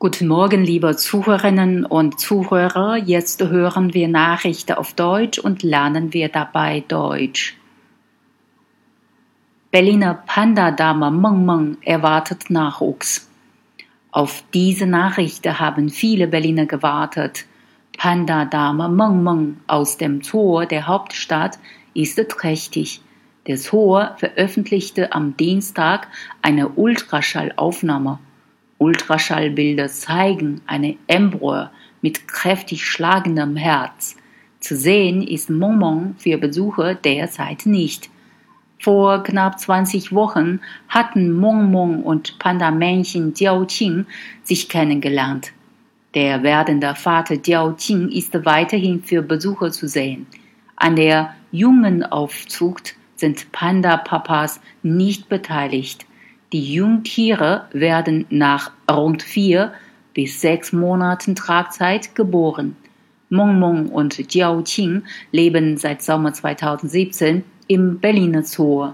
Guten Morgen, liebe Zuhörerinnen und Zuhörer. Jetzt hören wir Nachrichten auf Deutsch und lernen wir dabei Deutsch. Berliner Panda-Dame Meng Meng erwartet Nachwuchs. Auf diese Nachricht haben viele Berliner gewartet. Panda-Dame Meng Meng aus dem Zoo der Hauptstadt ist trächtig. Der Zoo veröffentlichte am Dienstag eine Ultraschallaufnahme. Ultraschallbilder zeigen eine Embryo mit kräftig schlagendem Herz. Zu sehen ist Momon für Besucher derzeit nicht. Vor knapp 20 Wochen hatten Momon und Panda-Männchen Diao Qing sich kennengelernt. Der werdende Vater Diao Qing ist weiterhin für Besucher zu sehen. An der jungen Aufzucht sind Panda-Papas nicht beteiligt. Die Jungtiere werden nach rund vier bis sechs Monaten Tragzeit geboren. Mong Mong und Jiao Qing leben seit Sommer 2017 im Berliner Zoo.